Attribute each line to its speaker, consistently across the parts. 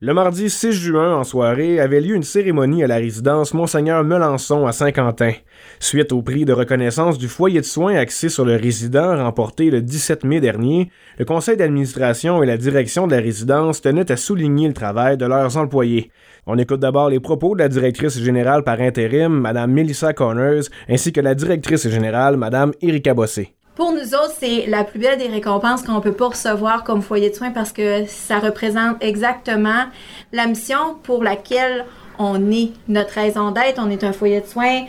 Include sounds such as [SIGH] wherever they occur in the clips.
Speaker 1: Le mardi 6 juin, en soirée, avait lieu une cérémonie à la résidence Monseigneur Melançon à Saint-Quentin. Suite au prix de reconnaissance du foyer de soins axé sur le résident remporté le 17 mai dernier, le conseil d'administration et la direction de la résidence tenaient à souligner le travail de leurs employés. On écoute d'abord les propos de la directrice générale par intérim, Mme Melissa Connors, ainsi que la directrice générale, Mme Erika Bossé.
Speaker 2: Pour nous autres, c'est la plus belle des récompenses qu'on peut pas recevoir comme foyer de soins parce que ça représente exactement la mission pour laquelle on est. Notre raison d'être, on est un foyer de soins.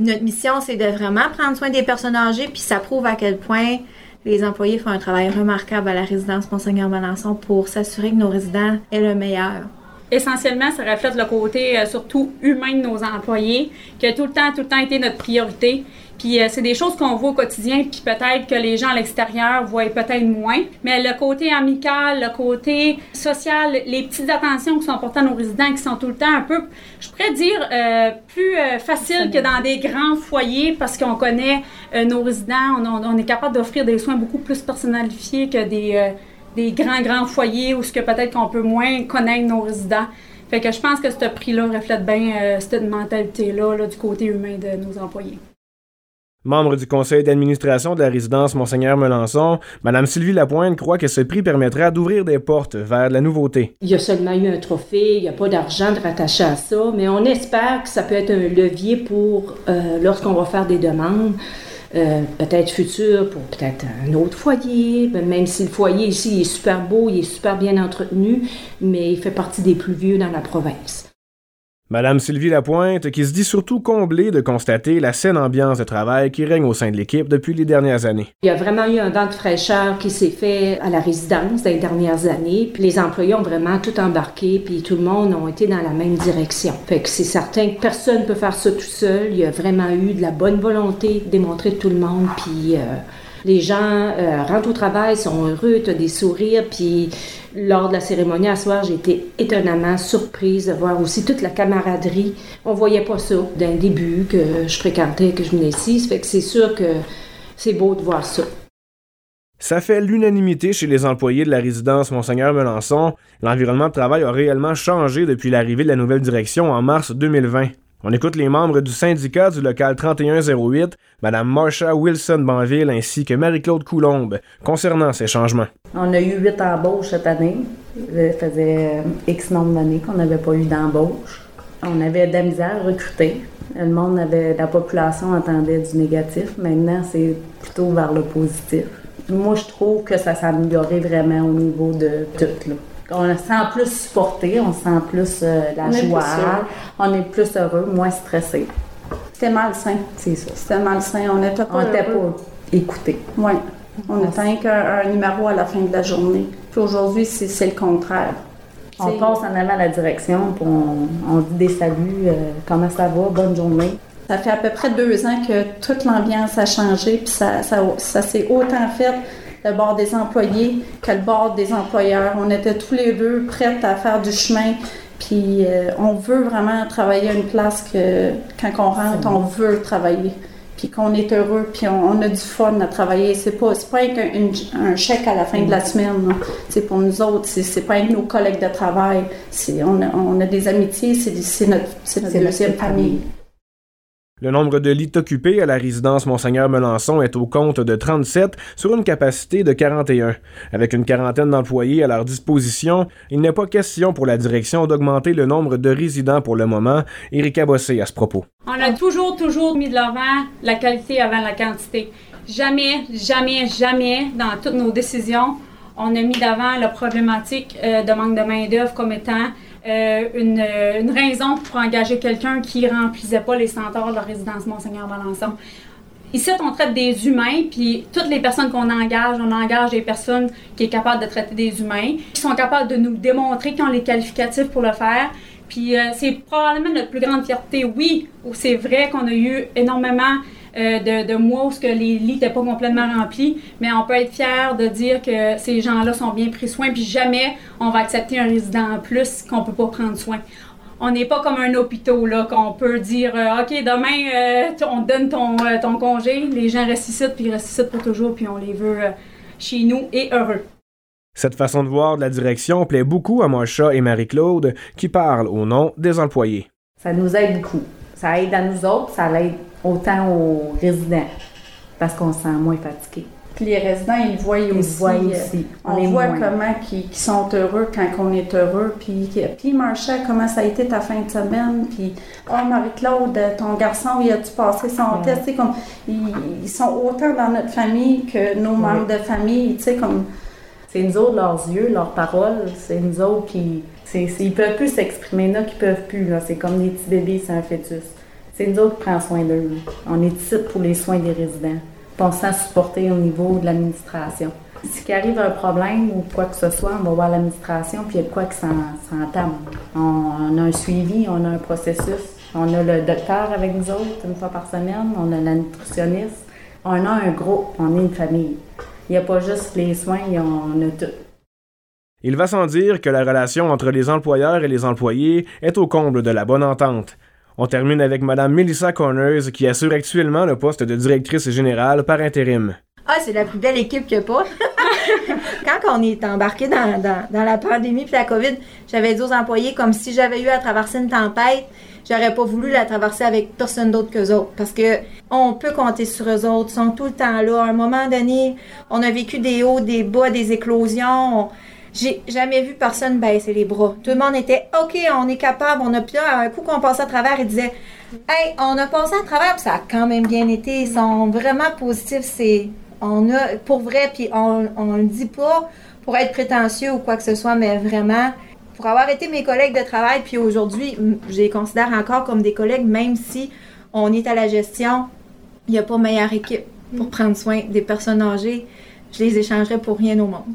Speaker 2: Notre mission, c'est de vraiment prendre soin des personnes âgées, puis ça prouve à quel point les employés font un travail remarquable à la résidence Monseigneur Melançon pour s'assurer que nos résidents aient le meilleur
Speaker 3: essentiellement, ça reflète le côté euh, surtout humain de nos employés, qui a tout le temps, tout le temps été notre priorité. Puis euh, c'est des choses qu'on voit au quotidien, puis peut-être que les gens à l'extérieur voient peut-être moins. Mais le côté amical, le côté social, les petites attentions qui sont apportées à nos résidents, qui sont tout le temps un peu, je pourrais dire, euh, plus euh, facile que dans des grands foyers, parce qu'on connaît nos résidents, on, est capable d'offrir des soins beaucoup plus personnalifiés que des grands, grands foyers où ce que peut-être qu'on peut moins connaître nos résidents. Fait que je pense que ce prix-là reflète bien euh, cette mentalité-là du côté humain de nos employés.
Speaker 1: Membre du conseil d'administration de la résidence Monseigneur Melançon, Mme Sylvie Lapointe croit que ce prix permettra d'ouvrir des portes vers la nouveauté.
Speaker 4: Il y a seulement eu un trophée, il n'y a pas d'argent de rattacher à ça, mais on espère que ça peut être un levier pour euh, lorsqu'on va faire des demandes. Euh, peut-être futur pour peut-être un autre foyer, même si le foyer ici est super beau, il est super bien entretenu, mais il fait partie des plus vieux dans la province.
Speaker 1: Madame Sylvie Lapointe, qui se dit surtout comblée de constater la saine ambiance de travail qui règne au sein de l'équipe depuis les dernières années.
Speaker 4: Il y a vraiment eu un vent de fraîcheur qui s'est fait à la résidence les dernières années, puis les employés ont vraiment tout embarqué, puis tout le monde a été dans la même direction. Fait que c'est certain que personne ne peut faire ça tout seul. Il y a vraiment eu de la bonne volonté démontrée de tout le monde, puis... Euh, les gens euh, rentrent au travail, sont heureux, tu as des sourires. Puis lors de la cérémonie à soir, j'ai été étonnamment surprise de voir aussi toute la camaraderie. On voyait pas ça d'un début que je fréquentais, que je venais ici. Ça fait que c'est sûr que c'est beau de voir ça.
Speaker 1: Ça fait l'unanimité chez les employés de la résidence Monseigneur Melançon. L'environnement de travail a réellement changé depuis l'arrivée de la nouvelle direction en mars 2020. On écoute les membres du syndicat du local 3108, Mme Marsha Wilson-Banville ainsi que Marie-Claude Coulombe, concernant ces changements.
Speaker 5: On a eu huit embauches cette année. Ça faisait euh, X nombre d'années qu'on n'avait pas eu d'embauche. On avait de la misère à recruter. Le monde avait, la population entendait du négatif. Maintenant, c'est plutôt vers le positif. Moi, je trouve que ça s'est vraiment au niveau de tout. On se sent plus supporté, on sent plus euh, la joie, on est plus heureux, moins stressé.
Speaker 6: C'était malsain.
Speaker 5: C'est ça.
Speaker 6: C'était malsain. On n'était pas,
Speaker 5: on pas écouté.
Speaker 6: Oui. On était qu'un numéro à la fin de la journée. Puis aujourd'hui, c'est le contraire.
Speaker 5: On passe en avant la direction, puis on, dit des saluts, euh, comment ça va, bonne journée.
Speaker 6: Ça fait à peu près deux ans que toute l'ambiance a changé, puis ça, ça, ça s'est autant fait le bord des employés que le bord des employeurs. On était tous les deux prêts à faire du chemin. Puis euh, on veut vraiment travailler à une place que quand on rentre, on veut travailler. Puis qu'on est heureux, puis on, a du fun à travailler. C'est pas, pas un, chèque à la fin de la semaine. C'est pour nous autres, c'est pas avec nos collègues de travail. On a, on a des amitiés, c'est notre, notre deuxième famille.
Speaker 1: Le nombre de lits occupés à la résidence Monseigneur Melançon est au compte de 37 sur une capacité de 41. Avec une quarantaine d'employés à leur disposition, il n'est pas question pour la direction d'augmenter le nombre de résidents pour le moment. Erika Bossé à ce propos.
Speaker 3: On a toujours, toujours mis de l'avant la qualité avant la quantité. Jamais, jamais, jamais dans toutes nos décisions, on a mis d'avant la problématique euh, de manque de main-d'œuvre comme étant euh, une, raison pour engager quelqu'un qui remplissait pas les centaures de la résidence Monseigneur Valençon. Ici, on traite des humains, puis toutes les personnes qu'on engage, on engage des personnes qui sont capables de traiter des humains, qui sont capables de nous démontrer qu'ils ont les qualificatifs pour le faire. Puis euh, c'est probablement notre plus grande fierté. Oui, c'est vrai qu'on a eu énormément euh, de, de, mois où que les lits n'étaient pas complètement remplis, mais on peut être fier de dire que ces gens-là sont bien pris soin, puis jamais on va accepter un résident en plus qu'on peut pas prendre soin. On n'est pas comme un hôpital, là, qu'on peut dire euh, OK, demain, euh, on te donne ton, ton congé, les gens restent ici, puis ils restent ici pour toujours, puis on les veut chez nous et heureux.
Speaker 1: Cette façon de voir de la direction plaît beaucoup à Marsha et Marie-Claude, qui parlent au nom des employés.
Speaker 5: Ça nous aide beaucoup. Ça aide à nous autres, ça aide autant aux résidents, parce qu'on se sent moins fatigué.
Speaker 6: Puis les résidents, ils voient
Speaker 5: Ils
Speaker 6: aussi.
Speaker 5: voient
Speaker 6: euh,
Speaker 5: aussi.
Speaker 6: On, voit
Speaker 5: moins.
Speaker 6: comment ils sont heureux quand on est heureux. Puis, puis comment ça a été ta fin de semaine? Puis, oh Marie-Claude, ton garçon, il a-tu passé son
Speaker 5: Ouais.
Speaker 6: test? Comme, ils, ils sont autant dans notre famille que nos membres de famille. Tu sais, comme,
Speaker 5: C'est nous autres, leurs yeux, leurs paroles, c'est nous autres qui. C'est, c'est- ils peuvent plus s'exprimer là, qu'ils peuvent plus. Là. C'est comme des petits bébés, c'est un fœtus. C'est nous autres qui prenons soin d'eux. On est ici pour les soins des résidents. On se sent au niveau de l'administration. Si arrive un problème ou quoi que ce soit, on va voir l'administration, puis il y a quoi qui s'en, s'entame. On, on a un suivi, on a un processus. On a le docteur avec nous autres une fois par semaine, on a la nutritionniste. On a un groupe, on est une famille. Il n'y a pas juste les soins, il y on a tout.
Speaker 1: Il va sans dire que la relation entre les employeurs et les employés est au comble de la bonne entente. On termine avec Mme Melissa Corners qui assure actuellement le poste de directrice générale par intérim.
Speaker 2: Ah, c'est la plus belle équipe a pas. [LAUGHS] Quand on est embarqué dans, dans- la pandémie puis la COVID, j'avais dit aux employés comme si j'avais eu à traverser une tempête, j'aurais pas voulu la traverser avec personne d'autre qu'eux autres. Parce que on peut compter sur eux autres, ils sont tout le temps là. À un moment donné, on a vécu des hauts, des bas, des éclosions. On- J'ai jamais vu personne baisser les bras. Tout le monde était OK, on est capable, on a puis là, un coup qu'on passait à travers, ils disaient Hey, on a passé à travers, puis ça a quand même bien été. Ils sont vraiment positifs. C'est, on a, pour vrai, puis on, on le dit pas pour être prétentieux ou quoi que ce soit, mais vraiment, pour avoir été mes collègues de travail, puis aujourd'hui, je les considère encore comme des collègues, même si on est à la gestion, il n'y a pas meilleure équipe pour prendre soin des personnes âgées. Je les échangerais pour rien au monde.